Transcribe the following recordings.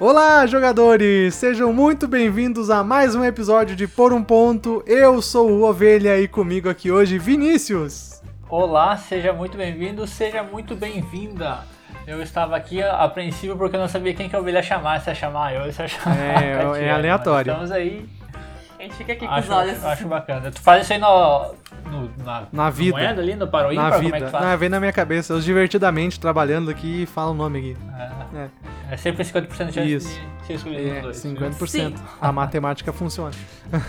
Olá, jogadores! Sejam muito bem-vindos a mais um episódio de Por um Ponto. Eu sou o Ovelha e comigo aqui hoje, Vinícius. Olá, seja muito bem-vindo, seja muito bem-vinda. Eu estava aqui apreensivo porque eu não sabia quem que a ovelha chamar, se ia chamar eu, se ia chamar É, é aleatório. Estamos aí, A gente fica aqui com acho, os olhos. acho bacana. Tu faz isso aí no, no- na, Na vida. moeda ali, no Paro Na Ímpar, como é vida. que faz? Não, vem na minha cabeça. Eu divertidamente trabalhando aqui e falo o nome aqui. É, É, é sempre 50% de chance Isso. de ser escolhido é dois. 50%. Sim. A matemática funciona.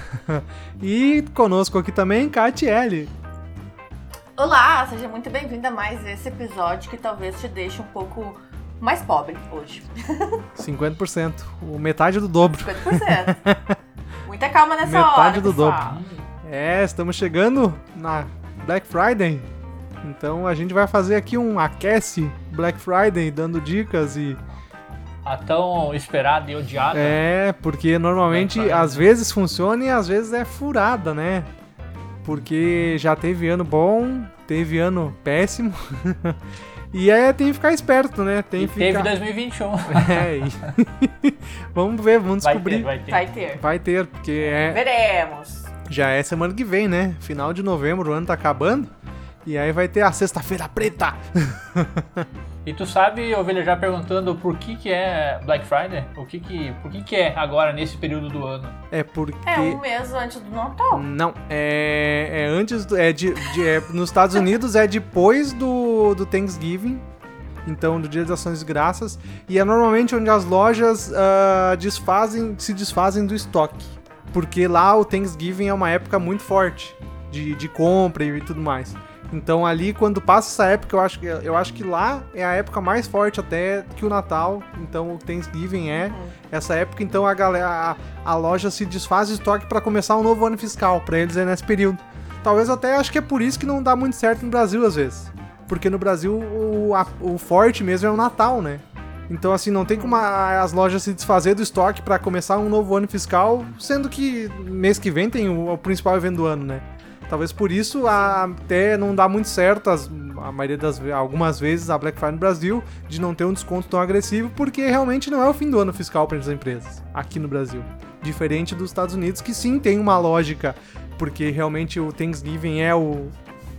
e conosco aqui também, Catiele. Olá, seja muito bem-vinda a mais esse episódio que talvez te deixe um pouco mais pobre hoje. 50%. O metade do dobro. 50%. Muita calma nessa Metade hora, do pessoal. É, estamos chegando na Black Friday. Então a gente vai fazer aqui um aquece Black Friday, dando dicas e. A tão esperada e odiada. É, porque normalmente Friday. às vezes funciona e às vezes é furada, né? Porque já teve ano bom, teve ano péssimo. e é, tem que ficar esperto, né? Tem e que teve ficar. 2021. É, e- vamos ver, vamos Vai descobrir. ter, vai ter. Vai ter. Vai ter, porque é, Veremos. já é semana que vem, né? Final de novembro, o ano tá acabando. E aí vai ter a sexta-feira preta. E tu sabe, Ovelha, já perguntando por que que é Black Friday? O que que, por que que é agora, nesse período do ano? É porque. É um mês antes do Natal. Não, é, é antes do. É de, de- é- nos Estados Unidos é depois do, do Thanksgiving. Então, do Dia das Ações de Graças. E é normalmente onde as lojas ah, desfazem, se desfazem do estoque. Porque lá o Thanksgiving é uma época muito forte de, de compra e tudo mais. Então ali, quando passa essa época, eu acho, que- eu acho que lá é a época mais forte até que o Natal. Então o Thanksgiving é essa época. Então a galera, a, a loja se desfaz de estoque para começar um novo ano fiscal. Pra eles é nesse período. Talvez até acho que é por isso que não dá muito certo no Brasil às vezes. Porque no Brasil o, a- o forte mesmo é o Natal, né? Então, assim, não tem como a- as lojas se desfazer do estoque para começar um novo ano fiscal, sendo que mês que vem tem o, o principal evento do ano, né? Talvez por isso a- até não dá muito certo, as- a maioria das algumas vezes, a Black Friday no Brasil, de não ter um desconto tão agressivo, porque realmente não é o fim do ano fiscal para as empresas, aqui no Brasil. Diferente dos Estados Unidos, que sim tem uma lógica, porque realmente o Thanksgiving é o,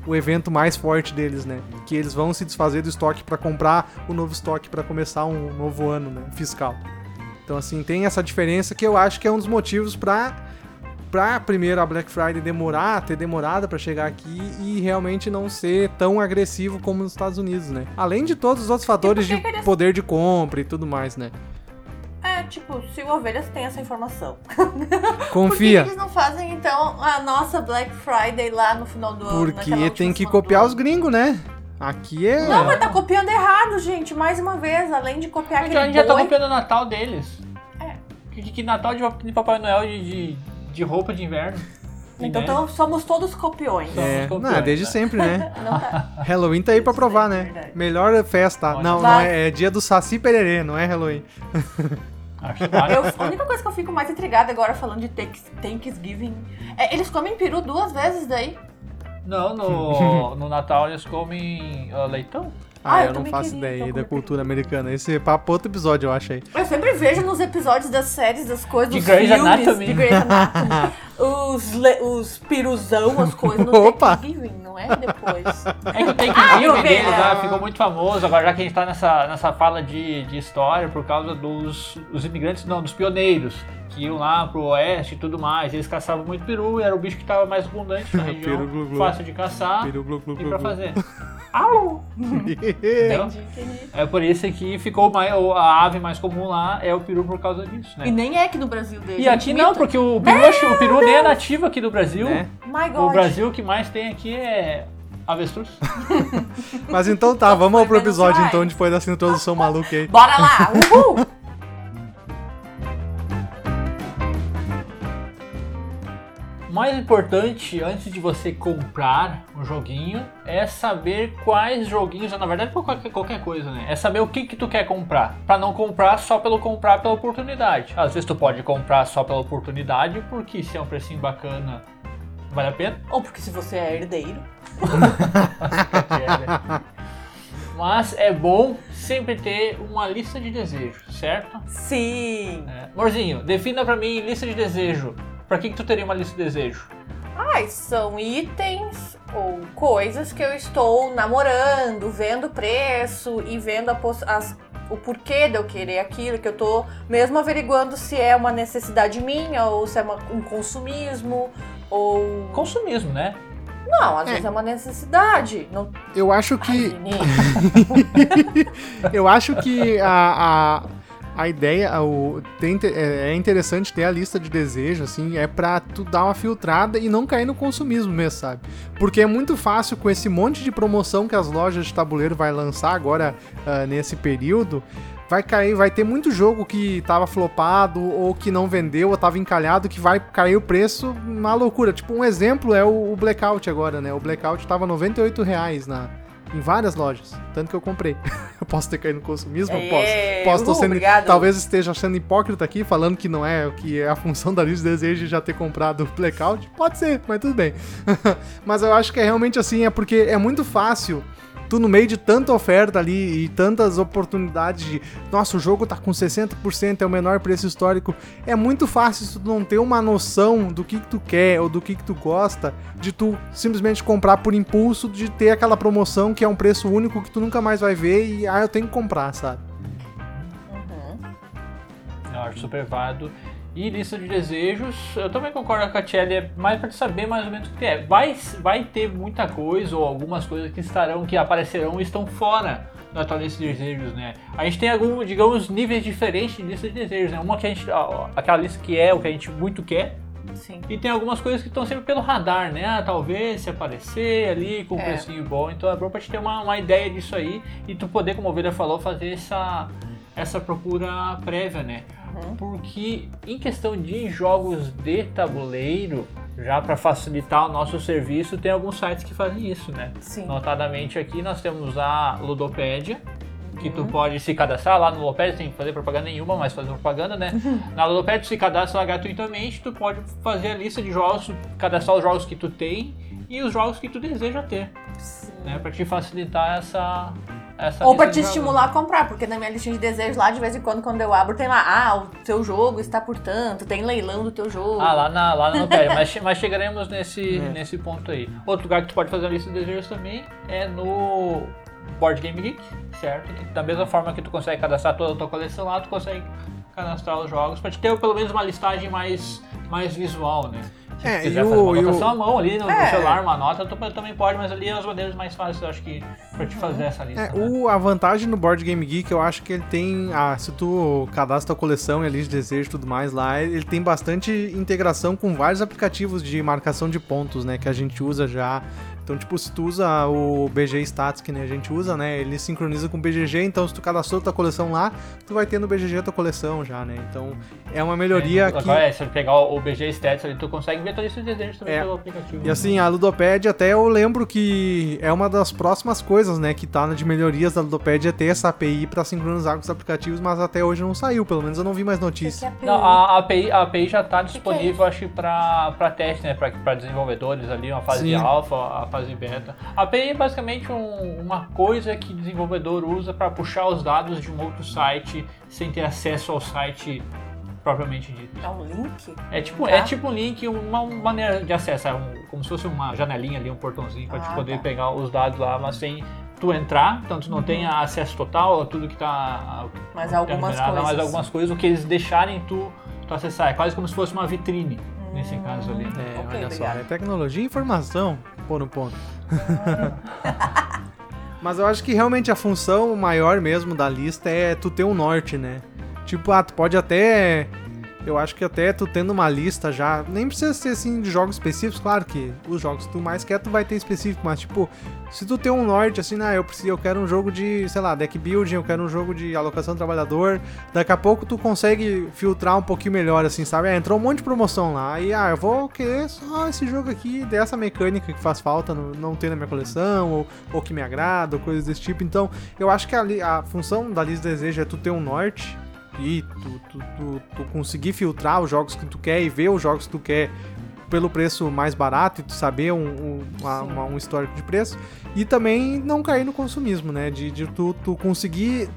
o evento mais forte deles, né? Que eles vão se desfazer do estoque para comprar o novo estoque para começar um novo ano né, fiscal. Então, assim, tem essa diferença que eu acho que é um dos motivos para pra primeiro a Black Friday demorar, ter demorado para chegar aqui e realmente não ser tão agressivo como nos Estados Unidos, né? Além de todos os outros fatores por de eles- poder de compra e tudo mais, né? É, tipo, se o Ovelhas tem essa informação. Por que Confia. eles não fazem, então, a nossa Black Friday lá no final do ano? Porque tem que copiar os gringos, né? Aqui é. Não, mas tá copiando errado, gente. Mais uma vez, além de copiar Então a aquele gente já tá copiando o Natal deles. É. Que, que Natal de, de Papai Noel de, de, de roupa de inverno. Então né? tão- somos todos copiões. É, Somos não, desde campeões, sempre, né? Tá. Halloween tá aí pra provar, né? Verdade. Melhor festa. Olha. Não, não é, é dia do Saci Pererê, não é Halloween. Acho que vale. Eu- a única coisa que eu fico mais intrigada agora falando de Thanks- Thanksgiving é eles comem peru duas vezes daí. Não, no, no Natal eles comem ah, leitão. Ah, Ah, eu, eu não faço queria, ideia então, da comer cultura americana. Esse papo é outro episódio, eu acho aí. Eu sempre vejo nos episódios das séries, das coisas, De dos Grey's filmes, Anatomy. de Grey's Anatomy, os, le- os piruzão, as coisas no Opa! Thanksgiving, não é depois. É que tem que Ah, deles lá, ficou muito famoso. Agora já que a gente tá nessa, nessa fala de, de história por causa dos os imigrantes, não, dos pioneiros, que iam lá pro oeste e tudo mais. Eles caçavam muito peru, e era o bicho que tava mais abundante na região, Peru glu glu. fácil de caçar Peru, glu, glu, e pra glu. fazer. Au! Entendeu? Entendi, entendi. É por isso que ficou mais, a ave mais comum lá é o peru por causa disso, E né? nem é aqui no Brasil dele. E aqui não, porque o peru, o peru nem é nativo aqui do Brasil. Né? My O. Brasil que mais tem aqui é avestruz. Mas então tá, vamos pro episódio então, depois dessa introdução maluca aí. Bora lá! Uhul! Mais importante antes de você comprar um joguinho é saber quais joguinhos, na verdade qualquer, qualquer coisa, né? É saber o que que tu quer comprar, Pra não comprar só pelo comprar pela oportunidade. Às vezes tu pode comprar só pela oportunidade, porque se é um precinho bacana, vale a pena. Ou porque se você é herdeiro. Mas é bom sempre ter uma lista de desejos, certo? Sim. É. Morzinho, defina pra mim lista de desejo. Pra que, que tu teria uma lista de desejo? Ai, são itens ou coisas que eu estou namorando, vendo preço e vendo as- o porquê de eu querer aquilo, que eu tô mesmo averiguando se é uma necessidade minha ou se é uma- um consumismo ou. Consumismo, né? Não, às vezes é uma necessidade. Não... Eu acho Ai, que. Vini. Eu acho que a, a, a ideia, o, tem, é é interessante ter a lista de desejos, assim, é pra tu dar uma filtrada e não cair no consumismo mesmo, sabe? Porque é muito fácil com esse monte de promoção que as lojas de tabuleiro vai lançar agora ah, nesse período. Vai cair, vai ter muito jogo que tava flopado ou que não vendeu ou tava encalhado que vai cair o preço uma loucura. Tipo, um exemplo é o, o Blackout agora, né? O Blackout tava 98 reais na, em várias lojas. Tanto que eu comprei. eu posso ter caído no consumismo? Eu posso. Posso tô sendo, obrigado. talvez esteja sendo hipócrita aqui, falando que não é o que é a função da lista de desejos já ter comprado o Blackout. Pode ser, mas tudo bem. mas eu acho que é realmente assim, é porque é muito fácil tu no meio de tanta oferta ali e tantas oportunidades de, nossa, o jogo tá com 60%, é o menor preço histórico. É muito fácil se tu não ter uma noção do que, que tu quer ou do que, que tu gosta, de tu simplesmente comprar por impulso, de ter aquela promoção que é um preço único que tu nunca mais vai ver e ah, eu tenho que comprar, sabe? Uhum. Eu acho super válido. E lista de desejos, eu também concordo com a Tchelle, é mais para saber mais ou menos o que é. Vai, vai ter muita coisa ou algumas coisas que estarão, que aparecerão e estão fora da tua lista de desejos, né? A gente tem alguns, digamos, níveis diferentes de lista de desejos, né? Uma que a gente, aquela lista que é o que a gente muito quer, Sim. e tem algumas coisas que estão sempre pelo radar, né? Ah, talvez se aparecer ali com um É. precinho bom. Então é bom pra te ter uma, uma ideia disso aí e tu poder, como a Ovelha falou, fazer essa, essa procura prévia, né? Uhum. Porque em questão de jogos de tabuleiro, já para facilitar o nosso serviço, tem alguns sites que fazem isso, né? Sim. Notadamente aqui nós temos a Ludopédia, que tu pode se cadastrar lá no Ludopédia, sem fazer propaganda nenhuma, mas fazer propaganda, né? Na Ludopédia tu se cadastra gratuitamente, tu pode fazer a lista de jogos, cadastrar os jogos que tu tem e os jogos que tu deseja ter, Sim. né? Pra te facilitar essa... essa Ou pra lista te estimular a comprar, porque na minha listinha de desejos lá, de vez em quando, quando eu abro, tem lá, ah, o teu jogo está por tanto, tem leilão do teu jogo. Ah, lá na, lá na Ludopédia, mas, mas chegaremos nesse, É. nesse ponto aí. Outro lugar que tu pode fazer a lista de desejos também é no Board Game Geek, certo? Que da mesma forma que tu consegue cadastrar toda a tua coleção lá, tu consegue cadastrar os jogos pra te ter pelo menos uma listagem mais, mais visual, né? É, quiser fazer uma anotação à mão ali no, É. celular, uma nota, tu também pode, mas ali é as maneiras mais fáceis, eu acho que, pra te fazer essa lista. É, né? o, a vantagem no Board Game Geek, eu acho que ele tem. Ah, se tu cadastra a coleção e a lista de desejo e tudo mais lá, ele tem bastante integração com vários aplicativos de marcação de pontos, né? Que a gente usa já. Então, tipo, se tu usa o BG Stats que nem a gente usa, né? Ele sincroniza com o BGG, então se tu cadastrou tua coleção lá, tu vai ter no BGG a tua coleção já, né? Então, é uma melhoria É, que. agora, é, se tu pegar o BG Stats ali, tu consegue ver tua lista de desejos também É. pelo aplicativo. E assim, a Ludopad até eu lembro que é uma das próximas coisas, né, que tá de melhorias da Ludopad é ter essa API pra sincronizar com os aplicativos, mas até hoje não saiu, pelo menos eu não vi mais notícia. é Não, a, a API, a API já está que é disponível, acho que para teste, né? Para desenvolvedores ali, uma fase Sim. alfa, a fase beta. A API é basicamente um- uma coisa que o desenvolvedor usa para puxar os dados de um outro site sem ter acesso ao site propriamente dito. É um link? É tipo, Tá. é tipo um link, uma maneira de acesso, é um- como se fosse uma janelinha ali, um portãozinho para Ah, te poder tá. pegar os dados lá, mas sem tu entrar, então tu não tem acesso total a tudo que tá Mas algumas coisas. mas algumas coisas, o que eles deixarem tu, tu acessar. É quase como se fosse uma vitrine, nesse Hum. caso ali. É, Ok, olha só, obrigada. é tecnologia e informação, pô no ponto. Mas eu acho que realmente a função maior mesmo da lista é tu ter um norte, né? Tipo, ah, tu pode até. Eu acho que até tu tendo uma lista já. Nem precisa ser assim de jogos específicos, claro que os jogos que tu mais quer, tu vai ter específico, mas tipo, se tu tem um norte assim, ah, eu preciso, eu quero um jogo de, sei lá, deck building, eu quero um jogo de alocação do trabalhador, daqui a pouco tu consegue filtrar um pouquinho melhor, assim, sabe? Ah, entrou um monte de promoção lá, e ah, eu vou querer só esse jogo aqui, dessa mecânica que faz falta, não, não ter na minha coleção, ou, ou que me agrada, ou coisas desse tipo. Então, eu acho que a, a função da lista de desejo é tu ter um norte e tu, tu, tu, tu conseguir filtrar os jogos que tu quer e ver os jogos que tu quer pelo preço mais barato e tu saber um, um, uma- uma- um histórico de preço. E também não cair no consumismo, né? De, de tu, tu conseguir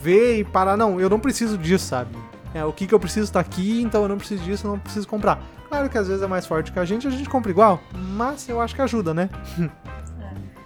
ver e parar, não, eu não preciso disso, sabe? É, o que, que eu preciso tá aqui, então eu não preciso disso, eu não preciso comprar. Claro que às vezes é mais forte que a gente, a gente compra igual, mas eu acho que ajuda, né?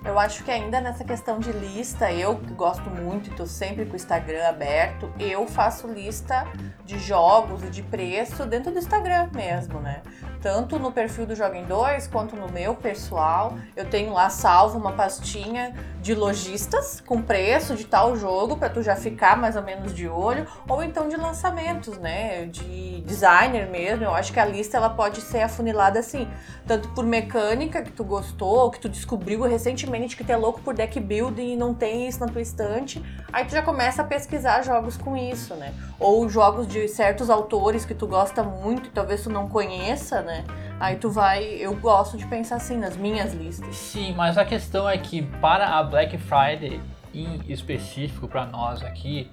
Eu acho que ainda nessa questão de lista, eu que gosto muito e tô sempre com o Instagram aberto, eu faço lista de jogos e de preço dentro do Instagram mesmo, né? Tanto no perfil do Joga em 2 quanto no meu pessoal. Eu tenho lá salvo uma pastinha de lojistas com preço de tal jogo pra tu já ficar mais ou menos de olho, ou então de lançamentos, né? De designer mesmo. Eu acho que a lista ela pode ser afunilada assim, tanto por mecânica que tu gostou, que tu descobriu recentemente que tu é louco por deck building e não tem isso na tua estante, aí tu já começa a pesquisar jogos com isso, né? Ou jogos de certos autores que tu gosta muito e talvez tu não conheça, né? Aí tu vai, eu gosto de pensar assim nas minhas listas. Sim, mas a questão é que para a Black Friday em específico para nós aqui,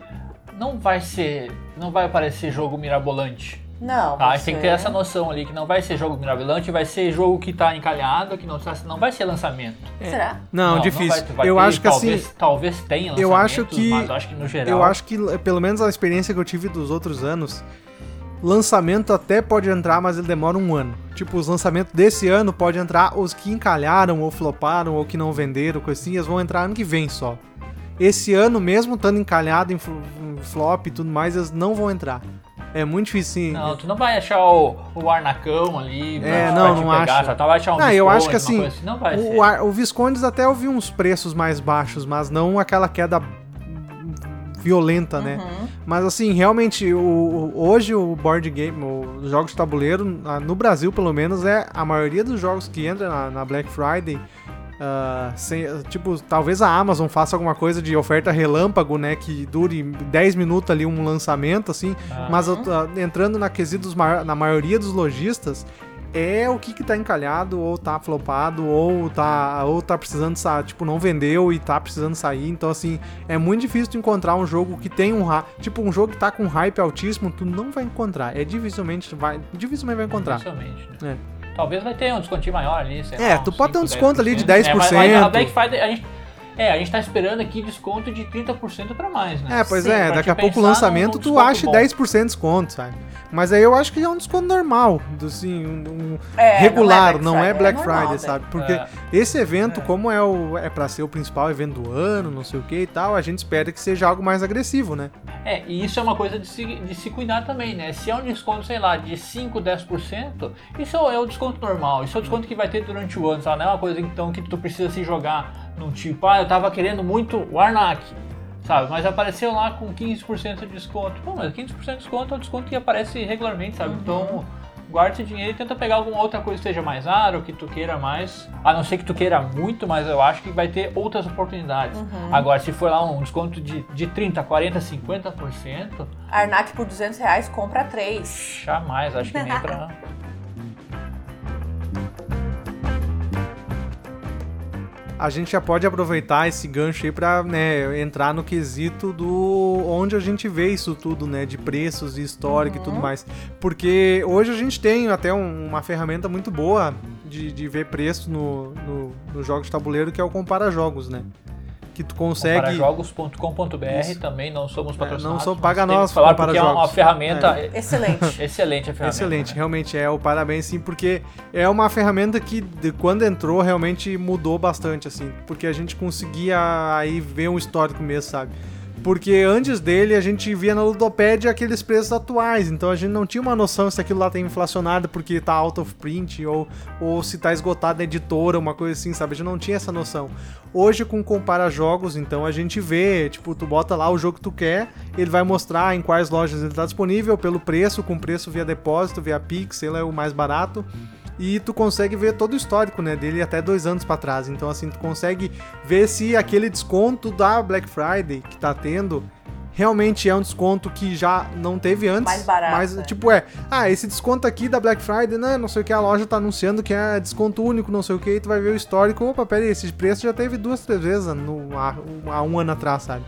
não vai ser, não vai aparecer jogo mirabolante. Não, Tá? A gente tem que ter essa noção ali que não vai ser jogo mirabolante, vai ser jogo que tá encalhado, que não, tá- não vai ser lançamento. Será? Não, difícil. vai- vai eu ter, acho que talvez, assim, talvez tenha lançamento, eu acho que- mas eu acho que no geral eu acho que pelo menos a experiência que eu tive dos outros anos, lançamento até pode entrar, mas ele demora um ano. Tipo, os lançamentos desse ano pode entrar os que encalharam ou floparam ou que não venderam, coisinhas, vão entrar ano que vem só. Esse ano, mesmo estando encalhado em fl- em flop e tudo mais, eles não vão entrar. É muito difícil. sim. Não, tu não vai achar o, o Arnacão ali É, não, não pegar, acho. só tá, vai achar um Não, eu acho que assim, assim, não vai. O, o Viscondes até eu vi uns preços mais baixos, mas não aquela queda violenta, né? Uhum. Mas assim, realmente, o, o- hoje o board game, os jogos de tabuleiro, ah, no Brasil pelo menos, é a maioria dos jogos que entram na, na Black Friday. ah, sem- tipo, talvez a Amazon faça alguma coisa de oferta relâmpago, né? Que dure 10 minutos ali um lançamento, assim. Ah. Mas tô- entrando na quesito dos na maioria dos lojistas, é o que que tá encalhado, ou tá flopado, ou tá, ou tá precisando sair, tipo, não vendeu e tá precisando sair. Então, assim, é muito difícil tu encontrar um jogo que tem um tipo, um jogo que tá com hype altíssimo, tu não vai encontrar. É dificilmente vai, dificilmente vai encontrar. Dificilmente, É. né? Talvez vai ter um descontinho maior ali, sei É, lá, tu pode ter um 5, desconto ali de 10%. É, mas- mas 10%. a Black Friday, a gente, é, a gente tá esperando aqui desconto de 30% pra mais, né? É, pois Sim, é, daqui a pouco o lançamento tu acha bom. 10% de desconto, sabe? Mas aí eu acho que é um desconto normal, do, assim, um, um É, regular, não é é Black Black Friday, Friday, é normal, sabe? Porque É. esse evento, É. como é, o, é pra ser o principal evento do ano, não sei o que e tal, a gente espera que seja algo mais agressivo, né? É, e isso é uma coisa de se, de se cuidar também, né? Se é um desconto, sei lá, de 5, 10%, isso é o desconto normal. Isso é o desconto que vai ter durante o ano, sabe? Não é uma coisa então que tu precisa se jogar num tipo, ah, eu tava querendo muito o Arnak, sabe? Mas apareceu lá com 15% de desconto. Pô, mas 15% de desconto é o desconto que aparece regularmente, sabe? Então, guarda esse dinheiro e tenta pegar alguma outra coisa que seja mais raro, que tu queira mais. A não ser que tu queira muito, mas eu acho que vai ter outras oportunidades. Agora, se for lá um desconto de, de 30%, 40%, 50%, Arnak por 200 reais, compra três. jamais, acho que nem pra. A gente já pode aproveitar esse gancho aí pra né, entrar no quesito do onde a gente vê isso tudo, né? De preços e histórico e tudo mais. Porque hoje a gente tem até um- uma ferramenta muito boa de, de ver preço no, no, no jogo de tabuleiro, que é o Compara Jogos, né? Que tu consegue. Comparajogos.com.br Isso. também não somos patrocinados. não sou- paga nós, falar porque é uma ferramenta Excelente. excelente a ferramenta. Excelente, realmente é o parabéns sim, porque é uma ferramenta que de quando entrou realmente mudou bastante assim, porque a gente conseguia aí ver um histórico mesmo, sabe? Porque antes dele a gente via na Ludopédia aqueles preços atuais, então a gente não tinha uma noção se aquilo lá tá inflacionado porque tá out of print ou, ou se tá esgotado na editora, uma coisa assim, sabe? A gente não tinha essa noção. Hoje com Compara Jogos, então a gente vê, tipo, tu bota lá o jogo que tu quer, ele vai mostrar em quais lojas ele tá disponível, pelo preço, com preço via depósito, via Pix, ele é o mais barato. E tu consegue ver todo o histórico, né, dele até dois anos pra trás. Então, assim, tu consegue ver se aquele desconto da Black Friday que tá tendo realmente é um desconto que já não teve antes. Mais barato, Mas, é. tipo, é, ah, esse desconto aqui da Black Friday, né, não sei o que, a loja tá anunciando que é desconto único, não sei o que, e tu vai ver o histórico. Opa, pera aí, esse preço já teve duas, três vezes no, há, há um ano atrás, sabe?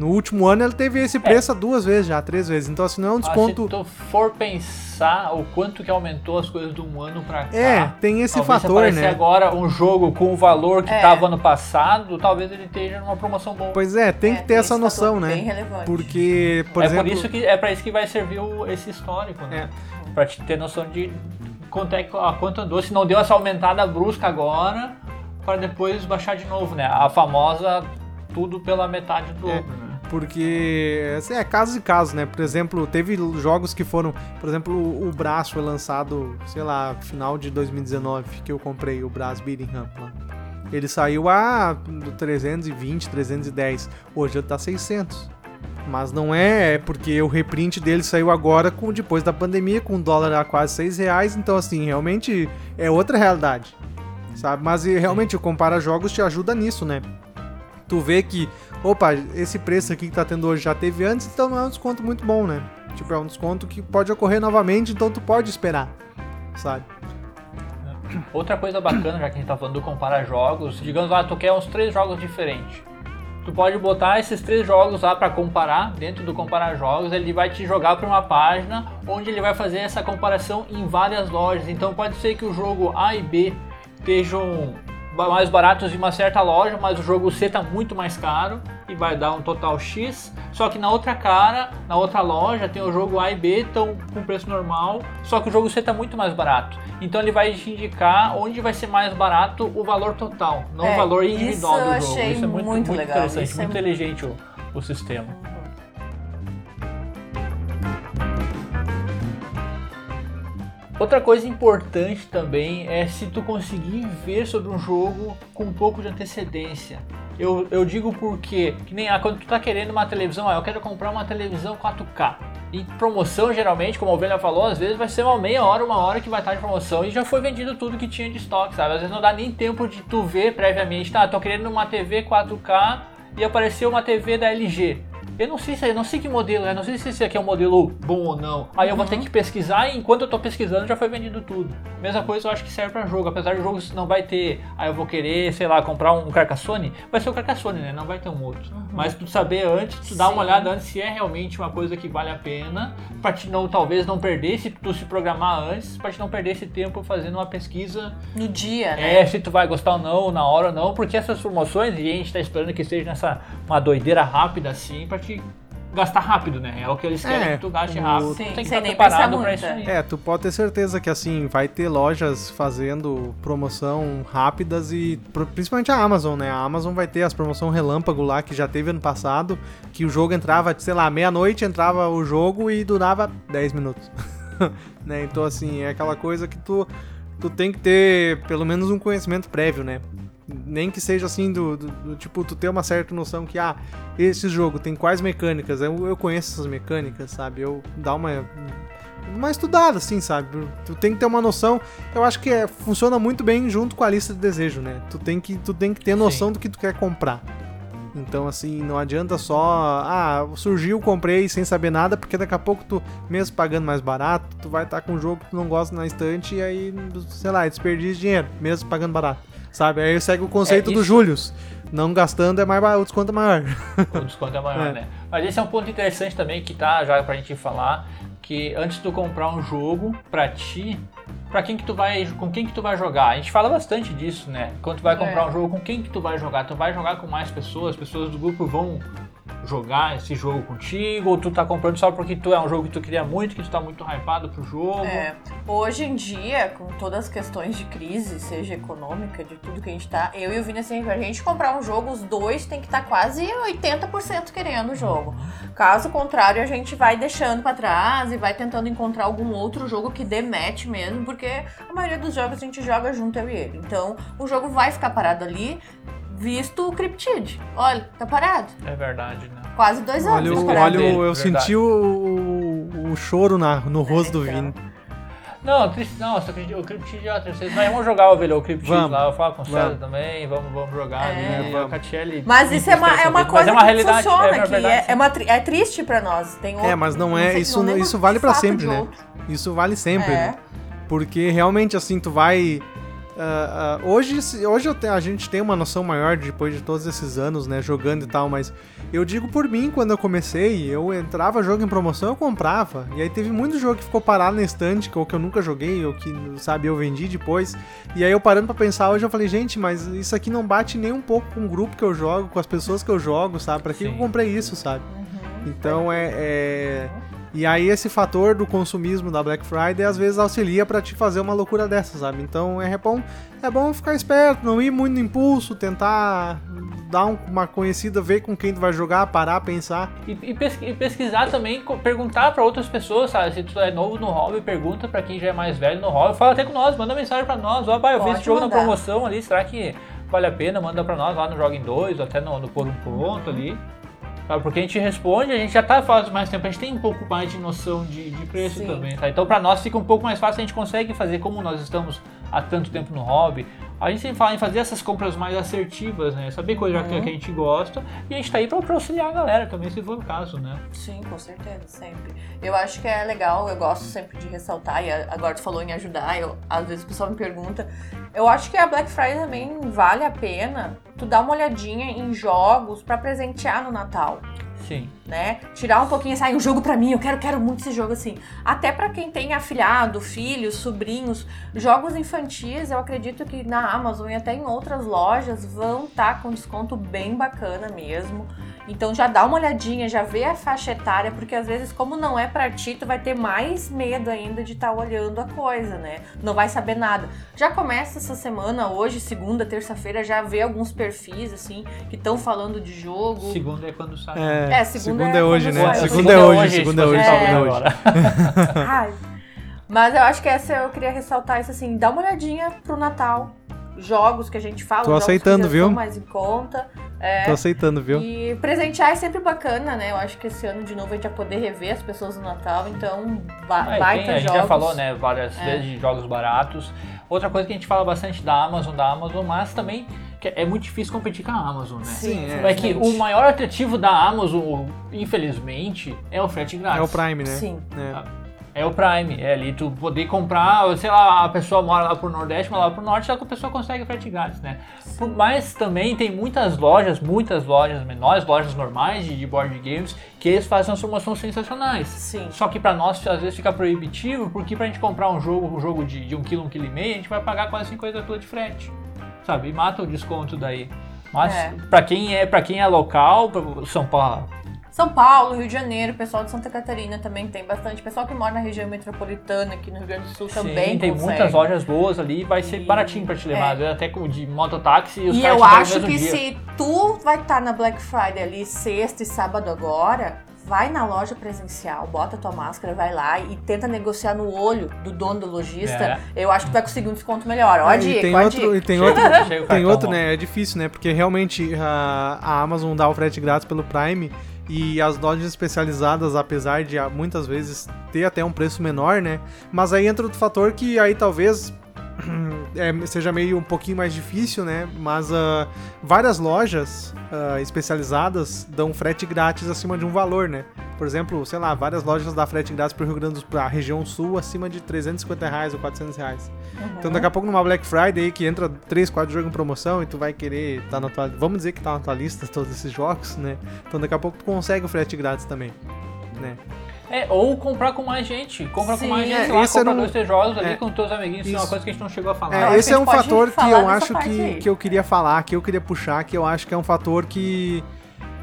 No último ano ele teve esse preço duas vezes já, três vezes. Então, assim, não é um Ah, desconto. se tu for pensar o quanto que aumentou as coisas de um ano pra cá. É, tem esse se fator, né? agora um jogo com o valor que É. tava ano passado, talvez ele esteja numa promoção boa. Pois é, tem É, que ter essa noção, né? Bem relevante. Porque, por é exemplo. por isso que é para isso que vai servir o- esse histórico, né? Pra te ter noção de quanto é a quanto andou, se não deu essa aumentada brusca agora, para depois baixar de novo, né? A famosa tudo pela metade do É. né? Porque assim, é casos e casos, né? Por exemplo, teve jogos que foram. Por exemplo, o, o Brás foi lançado, sei lá, final de 2019, que eu comprei o Brás Beating Ram lá. Ele saiu a do 320, 310. Hoje ele tá 600. Mas não é, é porque o reprint dele saiu agora com depois da pandemia, com o dólar a quase 6 reais. Então, assim, realmente é outra realidade. Sabe? Mas realmente o Compara Jogos te ajuda nisso, né? Tu vê que opa, esse preço aqui que tá tendo hoje já teve antes, então não é um desconto muito bom, né? Tipo, é um desconto que pode ocorrer novamente, então tu pode esperar, sabe? Outra coisa bacana, já que a gente tá falando do comparar jogos, digamos lá, tu quer uns três jogos diferentes. Tu pode botar esses três jogos lá para comparar, dentro do comparar jogos, ele vai te jogar para uma página onde ele vai fazer essa comparação em várias lojas. Então pode ser que o jogo A e B estejam mais baratos em uma certa loja, mas o jogo C tá muito mais caro e vai dar um total X. Só que na outra cara, na outra loja, tem o jogo A e B estão com preço normal, só que o jogo C tá muito mais barato. Então ele vai te indicar onde vai ser mais barato o valor total, não É, o valor individual eu do jogo. achei isso é muito, muito muito legal, interessante, muito é- inteligente o, o sistema. Outra coisa importante também é se tu conseguir ver sobre um jogo com um pouco de antecedência. Eu, eu digo porque, que nem ah, quando tu tá querendo uma televisão, ah, eu quero comprar uma televisão 4K. E promoção, geralmente, como a Ovelha falou, às vezes vai ser uma meia hora, uma hora que vai estar de promoção e já foi vendido tudo que tinha de estoque, sabe? Às vezes não dá nem tempo de tu ver previamente, tá, tô querendo uma TV 4K e apareceu uma TV da LG. Eu não sei se eu não sei que modelo é, não sei se esse aqui é um modelo bom ou não. Aí eu vou ter que pesquisar e enquanto eu tô pesquisando já foi vendido tudo. Mesma coisa eu acho que serve pra jogo, apesar de jogo não vai ter, aí eu vou querer, sei lá, comprar um Carcassonne, vai ser o Carcassonne, né? Não vai ter um outro. Mas tu saber antes, tu dar uma olhada antes se é realmente uma coisa que vale a pena, pra te não talvez não perder, se tu se programar antes, pra te não perder esse tempo fazendo uma pesquisa No dia, né? é, se tu vai gostar ou não, na hora ou não, porque essas promoções, e a gente tá esperando que esteja nessa uma doideira rápida assim, pra te gastar rápido, né? É o que eles querem É, que tu gaste rápido. Sim, tu tem que estar nem preparado pra isso aí. É, tu pode ter certeza que assim, vai ter lojas fazendo promoção rápidas e principalmente a Amazon, né? A Amazon vai ter as promoção relâmpago lá que já teve ano passado, que o jogo entrava, sei lá, meia-noite entrava o jogo e durava 10 minutos. né? Então assim, é aquela coisa que tu tu tem que ter pelo menos um conhecimento prévio, né? Nem que seja assim do, do- do tipo, tu ter uma certa noção que, ah, esse jogo tem quais mecânicas, eu, eu conheço essas mecânicas, sabe? Eu dar uma uma estudada, assim, sabe? Tu tem que ter uma noção. Eu acho que é, funciona muito bem junto com a lista de desejo, né? Tu tem que, tu tem que ter noção do que tu quer comprar. Então, assim, não adianta só. Ah, surgiu, comprei sem saber nada, porque daqui a pouco tu, mesmo pagando mais barato, tu vai estar com um jogo que tu não gosta na estante e aí, sei lá, desperdiça dinheiro, mesmo pagando barato. Sabe? Aí segue o conceito É, do Július. Não gastando é mais barato, o desconto é maior. O desconto é maior, É. né? Mas esse é um ponto interessante também que tá já pra gente falar, que antes de tu comprar um jogo pra ti, pra quem que tu vai, com quem que tu vai jogar? A gente fala bastante disso, né? Quando tu vai comprar É. um jogo, com quem que tu vai jogar? Tu vai jogar com mais pessoas, as pessoas do grupo vão jogar esse jogo contigo, ou tu tá comprando só porque tu é um jogo que tu queria muito, que tu tá muito hypado pro jogo. É, hoje em dia, com todas as questões de crise, seja econômica, de tudo que a gente tá, eu e o Vini, assim, pra gente comprar um jogo, os dois tem que estar quase 80% querendo o jogo. Caso contrário, a gente vai deixando pra trás e vai tentando encontrar algum outro jogo que dê match mesmo, porque a maioria dos jogos a gente joga junto eu e ele. Então, o jogo vai ficar parado ali, visto o Cryptid. Olha, tá parado. É verdade, né? Quase dois anos Olha, o- olha, eu Verdade. senti o, o, choro na, no rosto do então. Vini. Não, não, que o Cryptid é. Vocês nós vamos jogar o velho, o Cryptid Vamos, lá, eu falo com o César vamos. também, vamos, vamos jogar É. ali. Vamos. A Catiele Mas isso é uma, é uma Mas coisa é uma que realidade, funciona, é uma que verdade, é, é, uma é triste pra nós. Tem É, outro- mas não não é. sei- Isso, não isso vale pra sempre, né? outro. Isso vale sempre, É. né? Porque realmente, assim, tu vai. Ah, ah, hoje, hoje a gente tem uma noção maior depois de todos esses anos, né, jogando e tal, mas eu digo por mim, quando eu comecei, eu entrava jogo em promoção, eu comprava. E aí teve muito jogo que ficou parado na estante, ou que eu nunca joguei, ou que, sabe, eu vendi depois. E aí eu parando pra pensar hoje, eu falei, gente, mas isso aqui não bate nem um pouco com o grupo que eu jogo, com as pessoas que eu jogo, sabe? Pra que Sim. eu comprei isso, sabe? Uhum. Então é, é- E aí esse fator do consumismo da Black Friday às vezes auxilia pra te fazer uma loucura dessa, sabe? Então é bom, é bom ficar esperto, não ir muito no impulso, tentar dar um- uma conhecida, ver com quem tu vai jogar, parar, pensar. E, e pesqui- e pesquisar também, perguntar pra outras pessoas, sabe? Se tu é novo no hobby, pergunta pra quem já é mais velho no hobby. Fala até com nós, manda mensagem pra nós. Ó, pai, eu vi esse jogo mandar. na promoção ali, será que vale a pena? Manda pra nós lá no Joga em 2, ou até no, no Por um Ponto ali. Porque a gente responde, a gente já tá faz mais tempo, a gente tem um pouco mais de noção de, de preço Sim. também, tá? Então pra nós fica um pouco mais fácil, a gente consegue fazer, como nós estamos há tanto tempo no hobby, a gente sempre fala em fazer essas compras mais assertivas, né? Saber coisa Uhum. que a gente gosta, e a gente tá aí pra, pra auxiliar a galera também, se for o caso, né? Sim, com certeza, sempre. Eu acho que é legal, eu gosto sempre de ressaltar, e agora tu falou em ajudar, eu, às vezes o pessoal me pergunta. Eu acho que a Black Friday também vale a pena tu dar uma olhadinha em jogos pra presentear no Natal. Sim. né? Tirar um pouquinho, sai um jogo pra mim, eu quero, quero muito esse jogo assim. Até pra quem tem afilhado, filhos, sobrinhos, jogos infantis, eu acredito que na Amazon e até em outras lojas vão estar com desconto bem bacana mesmo. Então já dá uma olhadinha, já vê a faixa etária, porque às vezes como não é pra ti, tu vai ter mais medo ainda de estar olhando a coisa, né? Não vai saber nada. Já começa essa semana, hoje, segunda, terça-feira, já vê alguns perfis assim que estão falando de jogo. Segunda é quando sai. É, segunda é é hoje, né? sai. Segunda é hoje, segunda é hoje, segunda é hoje. agora. Ai. Mas eu acho que essa eu queria ressaltar isso assim, dá uma olhadinha pro Natal. Jogos que a gente fala, Tô jogos aceitando, que já viu? estão mais em conta. É, Tô aceitando, viu? E presentear é sempre bacana, né? Eu acho que esse ano de novo a gente vai poder rever as pessoas no Natal, então ba Ah, baita tem- a gente jogos. já falou, né, várias É. vezes de jogos baratos. Outra coisa que a gente fala bastante da Amazon, da Amazon, mas também que é muito difícil competir com a Amazon, né? Sim, Sim, É que o maior atrativo da Amazon, infelizmente, é o frete grátis. É o Prime, né? Sim. É. É o Prime, é ali tu poder comprar, sei lá, a pessoa mora lá pro Nordeste, mora lá pro Norte, só que a pessoa consegue frete grátis, né? Por- Mas também tem muitas lojas, muitas lojas menores, lojas normais de, de board games, que eles fazem umas promoções sensacionais. Sim. Só que pra nós às vezes fica proibitivo, porque pra gente comprar um jogo, um jogo de, de 1 kg, 1,5 kg, a gente vai pagar quase 50 pila de frete. Sabe? E mata o desconto daí. Mas É. pra quem é para quem é local, São Paulo, São Paulo, Rio de Janeiro, pessoal de Santa Catarina também tem bastante. Pessoal que mora na região metropolitana aqui no Rio Grande do Sul também sim, tem consegue. muitas lojas boas ali, vai ser E- baratinho pra te levar, é. vezes até com de mototáxi e os E eu acho que dia. se tu vai estar na Black Friday ali sexta e sábado agora, vai na loja presencial, bota tua máscara, vai lá e tenta negociar no olho do dono do lojista. É. Eu acho que tu vai conseguir um desconto melhor. Ó a e dica, tem ó outro, dica. e tem outro, chega tem outro, né? É difícil, né? Porque realmente a, a Amazon dá o frete grátis pelo Prime e as lojas especializadas, apesar de ah, muitas vezes ter até um preço menor, né? Mas aí entra outro fator que aí talvez é, seja meio um pouquinho mais difícil, né? Mas ah, várias lojas ah, especializadas dão frete grátis acima de um valor, né? Por exemplo, sei lá, várias lojas dão frete grátis para o Rio Grande do Sul, pra região sul, acima de 350 reais ou 400 reais. Então daqui a pouco numa Black Friday aí que entra 3, 4 jogos em promoção e tu vai querer tá na tua. Vamos dizer que tá na tua lista todos esses jogos, né? Então daqui a pouco tu consegue o frete grátis também. Né? É, ou comprar com mais gente. Compra Sim, com mais é, gente lá, esse compra era um- dois, três jogos ali é, com teus amiguinhos. Isso é uma coisa que a gente não chegou a falar. É, esse é um fator que eu acho que, aí. que eu queria falar, que eu queria puxar, que eu acho que é um fator que,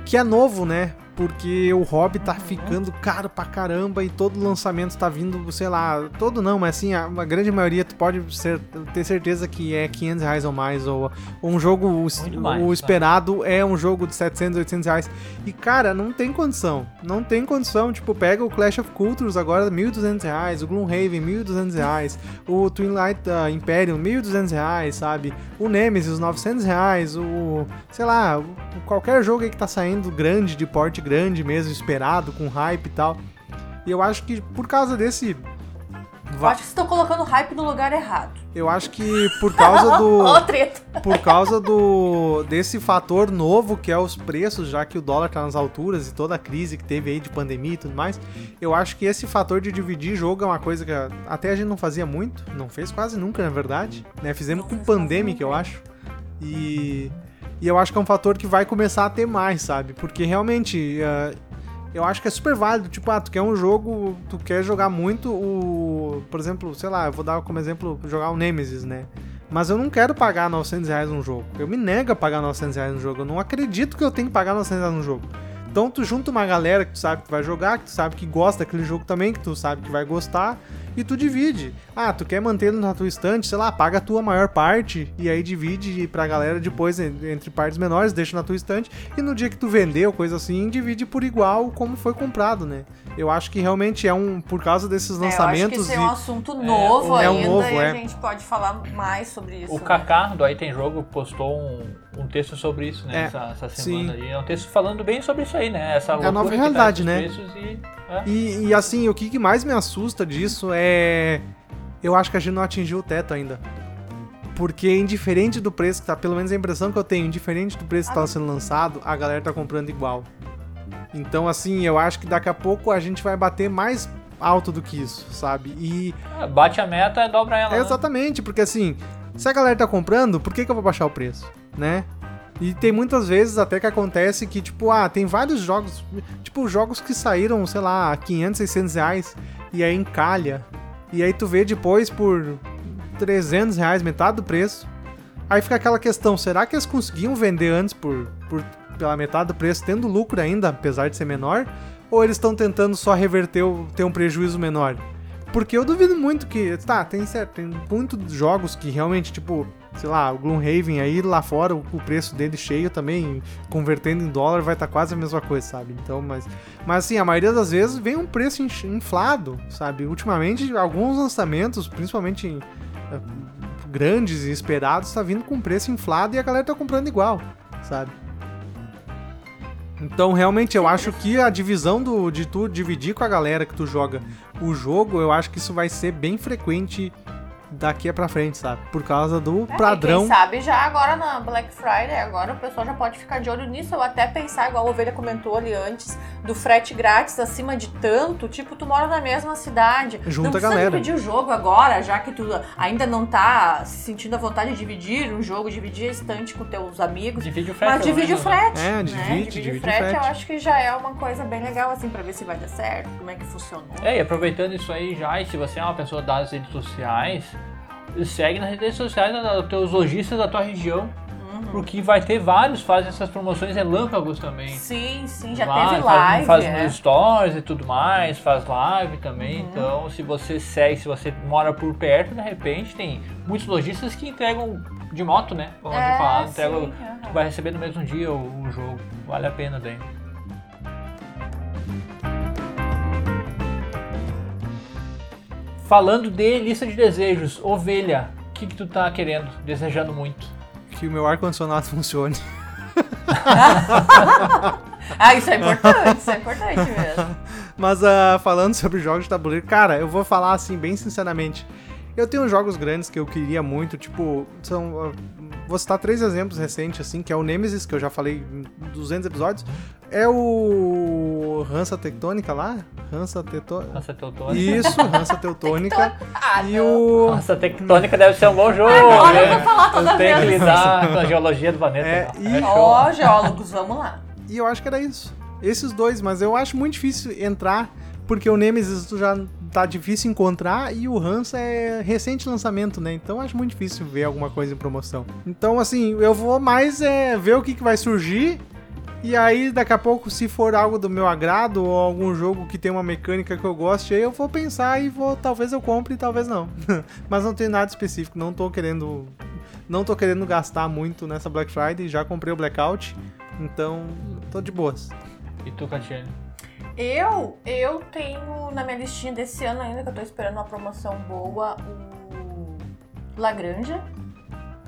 que é novo, né? Porque o hobby tá ficando caro pra caramba e todo lançamento tá vindo, sei lá, todo não, mas assim, a, a grande maioria tu pode ser- ter certeza que é 500 reais ou mais, ou, ou um jogo, o, Muito mais, o tá? esperado é um jogo de 700, 800 reais. E cara, não tem condição, não tem condição, tipo, pega o Clash of Cultures agora, 1.200 reais, o Gloomhaven, 1.200 reais, o Twilight uh, Imperium, 1.200 reais, sabe? O Nemesis, 900 reais, o, sei lá, qualquer jogo aí que tá saindo grande, de porte grande mesmo, esperado, com hype e tal. E eu acho que por causa desse Eu acho que vocês estão colocando hype no lugar errado. Eu acho que por causa Ó, do. treta. por causa do desse fator novo que é os preços, já que o dólar tá nas alturas e toda a crise que teve aí de pandemia e tudo mais, eu acho que esse fator de dividir jogo é uma coisa que até a gente não fazia muito, não fez quase nunca, na verdade, né? Fizemos Não com Pandemic, eu acho. E e eu acho que é um fator que vai começar a ter mais, sabe? Porque realmente eh, eu acho que é super válido. Tipo, ah, tu quer um jogo, tu quer jogar muito o. Por exemplo, sei lá, eu vou dar como exemplo jogar o Nemesis, né? Mas eu não quero pagar 900 reais num jogo. Eu me nego a pagar 900 reais num jogo. Eu não acredito que eu tenho que pagar 900 reais num jogo. Então tu junta uma galera que tu sabe que vai jogar, que tu sabe que gosta daquele jogo também, que tu sabe que vai gostar, e tu divide. Ah, tu quer manter na tua estante, sei lá, paga a tua maior parte, e aí divide pra galera depois en- entre partes menores, deixa na tua estante, e no dia que tu vender ou coisa assim, divide por igual como foi comprado, né? Eu acho que realmente é um, por causa desses É, eu acho que lançamentos isso é um assunto novo é um ainda novo, e é. a gente pode falar mais sobre isso. O né? Kaká do Aí Tem Jogo postou um, um texto sobre isso, né? É, essa, essa sim. semana aí. É um texto falando bem sobre isso aí, né? Essa É a nova tá realidade, né? e, é. E, e, assim, o que mais me assusta disso é. Eu acho que a gente não atingiu o teto ainda. Porque indiferente do preço que tá, pelo menos a impressão que eu tenho, indiferente do preço que tá sendo lançado, a galera tá comprando igual. Então, assim, eu acho que daqui a pouco a gente vai bater mais alto do que isso, sabe? E Ah, Bate a meta e dobra ela. é né? exatamente, porque assim, se a galera tá comprando, por que, que eu vou baixar o preço, né? E tem muitas vezes até que acontece que, tipo, ah, tem vários jogos, tipo, jogos que saíram, sei lá, a 500, 600 reais, e aí encalha. E aí tu vê depois por 300 reais, metade do preço. Aí fica aquela questão, será que eles conseguiam vender antes por, por pela metade do preço, tendo lucro ainda, apesar de ser menor? Ou eles estão tentando só reverter, o, ter um prejuízo menor? Porque eu duvido muito que. Tá, tem certo, tem muitos jogos que realmente, tipo, sei lá, o Gloomhaven aí lá fora, o, o preço dele cheio também, convertendo em dólar, vai estar quase a mesma coisa, sabe? Então, mas. Mas assim, a maioria das vezes vem um preço inflado, sabe? Ultimamente, alguns lançamentos, principalmente em, eh, grandes e esperados, tá vindo com preço inflado e a galera tá comprando igual, sabe? Então, realmente, eu acho que a divisão do, de tu dividir com a galera que tu joga o jogo, eu acho que isso vai ser bem frequente daqui pra frente, sabe? Por causa do É, padrão. Quem sabe já agora na Black Friday, agora o pessoal já pode ficar de olho nisso. Eu até pensar, igual a Ovelha comentou ali antes, do frete grátis acima de tanto. Tipo, tu mora na mesma cidade. Junta não a precisa galera. dividir o jogo agora, já que tu ainda não tá se sentindo a vontade de dividir um jogo, dividir a estante com teus amigos. Divide o frete. Mas divide o né? frete. É, né? divide, divide o o frete. frete. Eu acho que já é uma coisa bem legal, assim, pra ver se vai dar certo, como é que funcionou. É, e aproveitando isso aí já, e se você é uma pessoa das redes sociais, segue nas redes sociais os teus lojistas da tua região, Uhum. porque vai ter vários fazem essas promoções relâmpagos também. Sim, sim, já Vai, teve faz- live. Faz, é. nos stories e tudo mais, faz live também. Uhum. Então, se você segue, se você mora por perto, de repente, tem muitos lojistas que entregam de moto, né? Vamos É, falar, sim, entregam, aham. tu vai receber no mesmo dia o, o jogo. Vale a pena daí. Falando de lista de desejos, ovelha, o que, que tu tá querendo, desejando muito? Que o meu ar-condicionado funcione. Ah, isso é importante, isso é importante mesmo. Mas ah, falando sobre jogos de tabuleiro, cara, eu vou falar assim, bem sinceramente. Eu tenho jogos grandes que eu queria muito, tipo, são. ah, vou citar três exemplos recentes, assim, que é o Nemesis, que eu já falei em 200 episódios. É o Hansa Tectônica lá? Hansa. Nossa, teutônica. Isso, Hansa Teutônica. Ah, e o. Nossa, tectônica deve ser um bom jogo. Agora né? eu vou falar toda Eu tenho que vez. lidar com a geologia do planeta. É, não. e- É. Ó, geólogos, vamos lá. E eu acho que era isso. Esses dois, mas eu acho muito difícil entrar, porque o Nemesis tu já tá difícil encontrar e o Hansa é recente lançamento, né? Então acho muito difícil ver alguma coisa em promoção. Então, assim, eu vou mais é, ver o que, que vai surgir. E aí, daqui a pouco, se for algo do meu agrado ou algum jogo que tem uma mecânica que eu goste, aí eu vou pensar e vou, talvez eu compre talvez não. Mas não tem nada específico, não tô querendo não tô querendo gastar muito nessa Black Friday, já comprei o Blackout, então tô de boas. E tu, Catiane? Eu, eu tenho na minha listinha desse ano ainda, que eu tô esperando uma promoção boa, o Lagranja.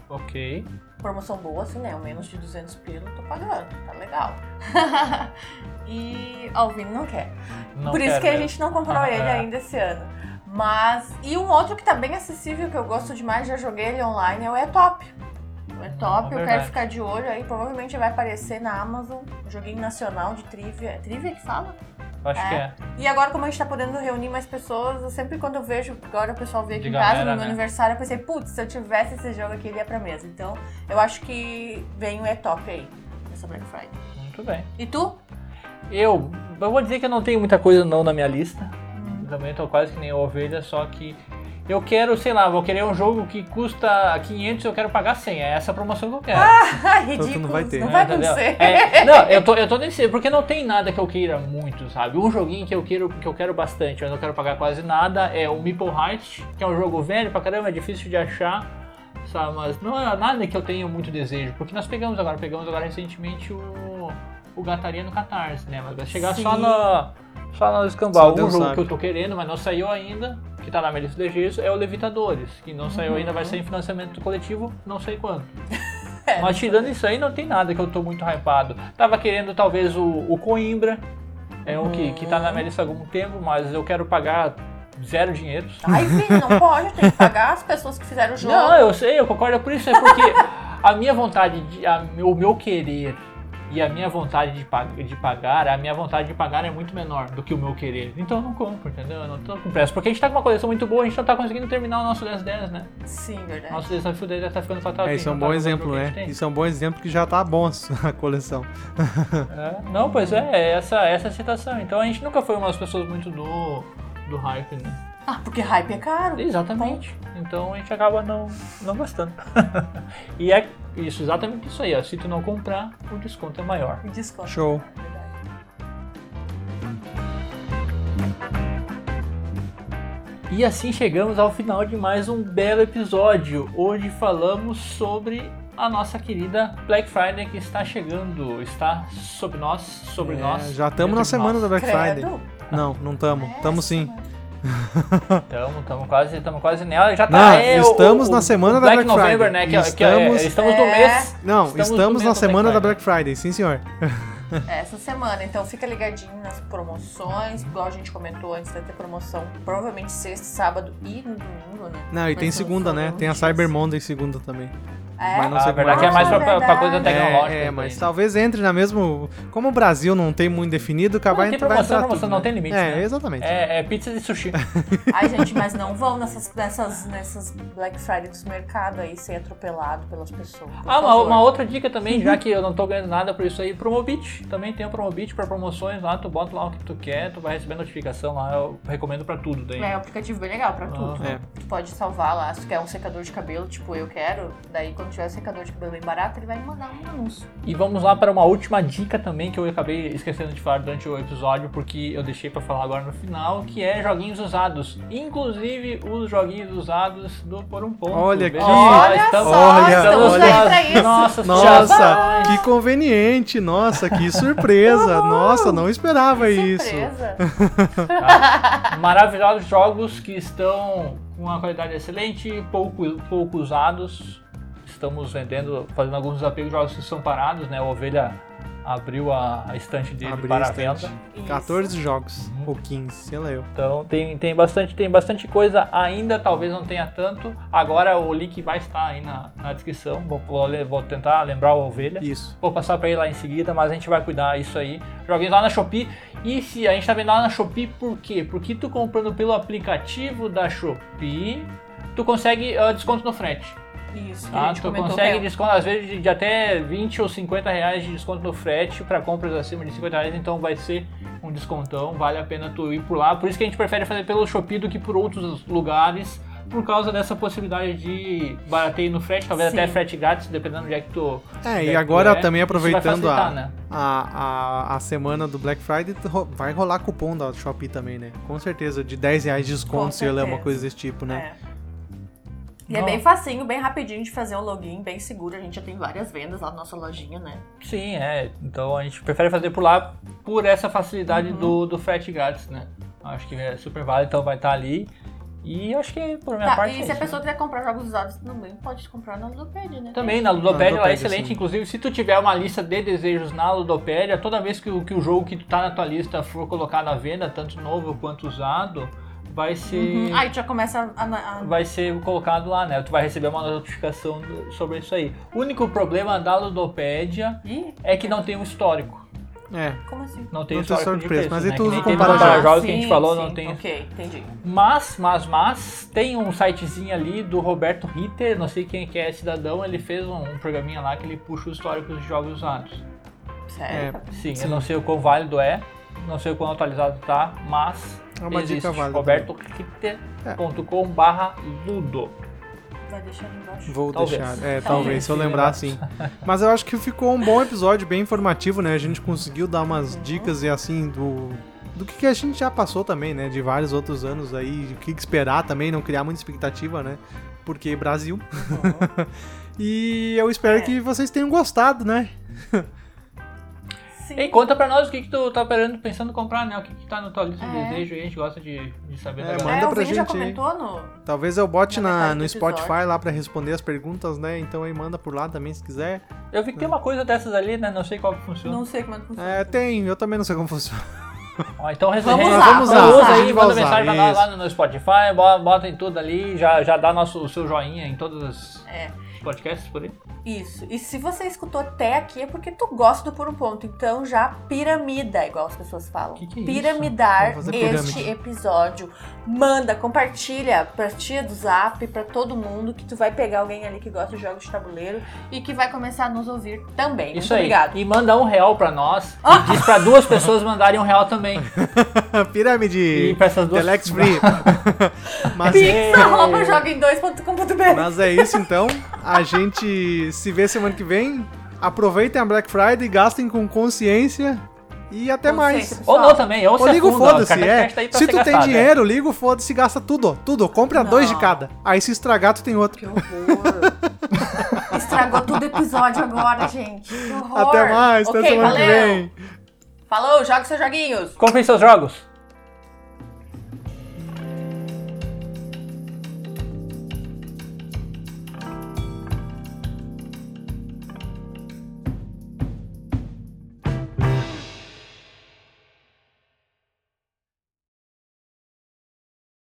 Ok. Promoção boa, assim, né? O menos de 200 pila eu tô pagando, tá legal. e Alvin não quer. Não Por isso quero que a gente não comprou Ah, ele é. ainda esse ano. Mas. E um outro que tá bem acessível, que eu gosto demais, já joguei ele online, é o E-Top. O E-Top, eu quero ficar de olho aí, provavelmente vai aparecer na Amazon. Joguinho nacional de trivia. É trivia que fala? Acho É. que é. E agora, como a gente tá podendo reunir mais pessoas, eu sempre quando eu vejo, agora o pessoal veio aqui De em casa galera, no meu né? aniversário, eu pensei, putz, se eu tivesse esse jogo aqui, ele ia pra mesa. Então, eu acho que vem o E-Top aí, nessa Black Friday. Muito bem. E tu? Eu, eu vou dizer que eu não tenho muita coisa não na minha lista. Também tô quase que nem ovelha, só que eu quero, sei lá, vou querer um jogo que custa 500 e eu quero pagar 100. É essa a promoção que eu quero. Ah, ridículo. não vai ter. Não vai acontecer. É, não, eu tô, eu tô nesse. Porque não tem nada que eu queira muito, sabe? Um joguinho que eu quero, que eu quero bastante, mas não quero pagar quase nada, é o Meeple Heart, que é um jogo velho pra caramba, é difícil de achar, sabe? Mas não é nada que eu tenha muito desejo. Porque nós pegamos agora, pegamos agora recentemente o, o Gataria no Catarse, né? Mas vai chegar só Sim. no. Só no Só escambau. Um jogo sabe. que eu tô querendo, mas não saiu ainda, que tá na minha lista de desejos, é o Levitadores, que não saiu ainda, vai sair em financiamento coletivo, não sei quando. É, Mas tirando isso aí, não tem nada que eu tô muito hypado. Tava querendo talvez o, o Coimbra, é um que, que tá na minha lista há algum tempo, mas eu quero pagar zero dinheiro. Ai, filho, não pode, tem que pagar as pessoas que fizeram o jogo. Não, eu sei, eu concordo por isso, é porque a minha vontade, de, a, o meu querer e a minha vontade de, pag- de pagar, a minha vontade de pagar é muito menor do que o meu querer. Então eu não compro, entendeu? Eu não tô com pressa. Porque a gente tá com uma coleção muito boa, a gente não tá conseguindo terminar o nosso 10-10, né? Sim, verdade. Nosso desafio 10 tá ficando fatal. É, isso é um bom exemplo, né? Isso é um bom exemplo que já tá bom a coleção. É, não, pois é, é essa, essa é a situação. Então a gente nunca foi umas pessoas muito do, do hype, né? Ah, porque hype é caro. Exatamente. Então a gente acaba não, não gostando. e é isso, exatamente isso aí, ó. Se tu não comprar, o desconto é maior. Me desconto. Show. E assim chegamos ao final de mais um belo episódio. Hoje falamos sobre a nossa querida Black Friday que está chegando. Está sobre nós, sobre É, nós. já estamos na semana nós. da Black Friday. Credo. Não, não estamos. É, Estamos sim. semana. Estamos, estamos quase, estamos quase nela. Já tá, Não, é, estamos o- na semana o da Black Black November, Friday. né? Que, é- que é- Estamos- estamos no É. mês. Não, Estamos estamos, na semana da Black Black Friday, sim senhor. É, Essa semana, então fica ligadinho nas promoções, igual a gente comentou antes, vai ter promoção provavelmente sexta, sábado e no domingo, né? Não, e Mas tem segunda, né? Tem a dias. Cyber Monday segunda também. É? Mas não Ah, sei a verdade como que é é. mais pra, Ah, pra- pra coisa verdade. tecnológica. É, é, mas daí. talvez entre na mesmo. Como o Brasil não tem muito definido, acabar tem entre vai promoção, entrar promoção tudo, não né? tem limite, É, né? exatamente. É, é pizza de sushi. Ai, gente, mas não vão nessas, nessas, nessas Black Friday dos mercados aí ser atropelado pelas pessoas. Ah, uma, uma outra dica também, já que eu não tô ganhando nada por isso aí, Promobit. Também tem o Promobit pra promoções lá, tu bota lá o que tu quer, tu vai receber notificação lá, eu recomendo pra tudo daí. É um aplicativo bem legal pra tudo. Aham. É. Tu pode salvar lá, se tu quer um secador de cabelo, tipo eu quero, daí quando tiver um secador de cabelo bem barato, ele vai me mandar um anúncio. E vamos lá para uma última dica também que eu acabei esquecendo de falar durante o episódio, porque eu deixei pra falar agora no final, que é joguinhos usados. Inclusive os joguinhos usados do Por um Ponto. Olha aqui. Olha só, Olha, estamos olha. aí pra isso. Nossa, Nossa, que conveniente! Nossa, que surpresa! Nossa, não esperava isso. Surpresa. Maravilhosos jogos que estão com uma qualidade excelente, pouco, pouco usados. Estamos vendendo, fazendo alguns desafios de jogos que são parados, né? O Ovelha abriu a, a estante dele Abri para a venda. estante. Isso. 14 jogos, Uhum. ou 15, sei lá eu. Então tem, tem, bastante, tem bastante coisa ainda, talvez não tenha tanto. Agora o link vai estar aí na, na descrição. Vou, vou, vou tentar lembrar o Ovelha. Isso. Vou passar pra ele lá em seguida, mas a gente vai cuidar isso aí. Joguinhos lá na Shopee. E se a gente tá vendo lá na Shopee, por quê? Porque tu comprando pelo aplicativo da Shopee, tu consegue ah, desconto no frete. Isso, que a Tá? gente Tu consegue que é- desconto, às vezes, de, até 20 ou 50 reais de desconto no frete para compras acima de 50 reais, então vai ser um descontão, vale a pena tu ir por lá. Por isso que a gente prefere fazer pelo Shopee do que por outros lugares, por causa dessa possibilidade de barateio no frete, talvez Sim. até frete grátis, dependendo de onde é que tu. É, é e agora é. também aproveitando a, né? a, a, a semana do Black Friday, vai rolar cupom da Shopee também, né? Com certeza, de 10 reais de desconto, Com se ela é uma coisa desse tipo, né? É. E é bem facinho, bem rapidinho de fazer o login, bem seguro. A gente já tem várias vendas lá na nossa lojinha, né? Sim, é. Então a gente prefere fazer por lá por essa facilidade Uhum. do, do frete grátis, né? Acho que é super válido, então vai estar ali. E acho que por minha Tá, parte. e é se a isso, pessoa quiser comprar jogos usados também, pode comprar na Ludopédia, né? Também na Ludopédia, Na ela é excelente. sim. Inclusive, se tu tiver uma lista de desejos na Ludopédia, toda vez que o, que o jogo que tu tá na tua lista for colocado à venda, tanto novo quanto usado, vai ser. Uhum. Aí tu já começa a. a- Vai ser colocado lá, né? Tu vai receber uma notificação do- sobre isso aí. O único problema da Ludopédia Ih, é que não tem um histórico. É. como assim? Não tem Não tem histórico histórico de de preço, mas aí né? tu Que usa nem comparador. nos Ah, jogos que a gente sim, falou, sim. não tem. Ok, entendi. Mas, mas, mas, tem um sitezinho ali do Roberto Ritter, não sei quem que é cidadão, ele fez um, um programinha lá que ele puxa o histórico de jogos usados. Sério? Sim, Sim. eu não sei o quão válido é, não sei o quão atualizado tá, mas É uma existe. dica válida. robertoritter.com barra ludo. Vai deixar embaixo. Vou Talvez. deixar. É, Talvez, talvez, se eu lembrar assim. Mas eu acho que ficou um bom episódio, bem informativo, né? A gente conseguiu dar umas dicas e assim do. Do que, que a gente já passou também, né? De vários outros anos aí, o que esperar também, não criar muita expectativa, né? Porque Brasil. e eu espero É. que vocês tenham gostado, né? Sim. Ei, conta pra nós o que, que tu tá esperando, pensando em comprar, né? O que, que tá na tua lista de É. desejo aí, a gente gosta de, de saber É, da manda galera. é, pra já gente aí. comentou no. Talvez eu bote Na no. Spotify lá pra responder as perguntas, né? Então aí manda por lá também se quiser. Eu vi que tem uma coisa dessas ali, né? Não sei qual que funciona. Não sei como é que funciona. É, tem, eu também não sei como funciona. Ó, então Vamos resenha- usar, vamos usar. usa A aí, manda usar, mensagem pra nós lá no Spotify, bo- bota em tudo ali, já, já dá nosso, o seu joinha em todos os É. podcasts por aí. Isso. E se você escutou até aqui é porque tu gosta do Por um Ponto. Então já piramida, igual as pessoas falam. Que que é isso? Piramidar este episódio. Manda, compartilha pra tia do Zap, pra todo mundo, que tu vai pegar alguém ali que gosta de jogos de tabuleiro e que vai começar a nos ouvir também. Isso Muito aí. obrigada. E manda um real pra nós. E diz pra duas pessoas mandarem um real também. Pirâmide! E pra essas duas. Telex Free! Mas arroba joguem2.com.br. Mas é isso então. A gente se vê semana que vem. Aproveitem a Black Friday, gastem com consciência e até mais. Ou não também, ou, Ou se liga o foda-se, é. tá Se tu tem é. dinheiro, liga o foda-se e gasta tudo. Tudo. Compra Não. dois de cada. Aí se estragar, tu tem outro. Que horror. Estragou todo o episódio agora, gente. Que horror. Até mais, até Ok, semana que valeu. vem. Falou, joga seus joguinhos. Comprem seus jogos.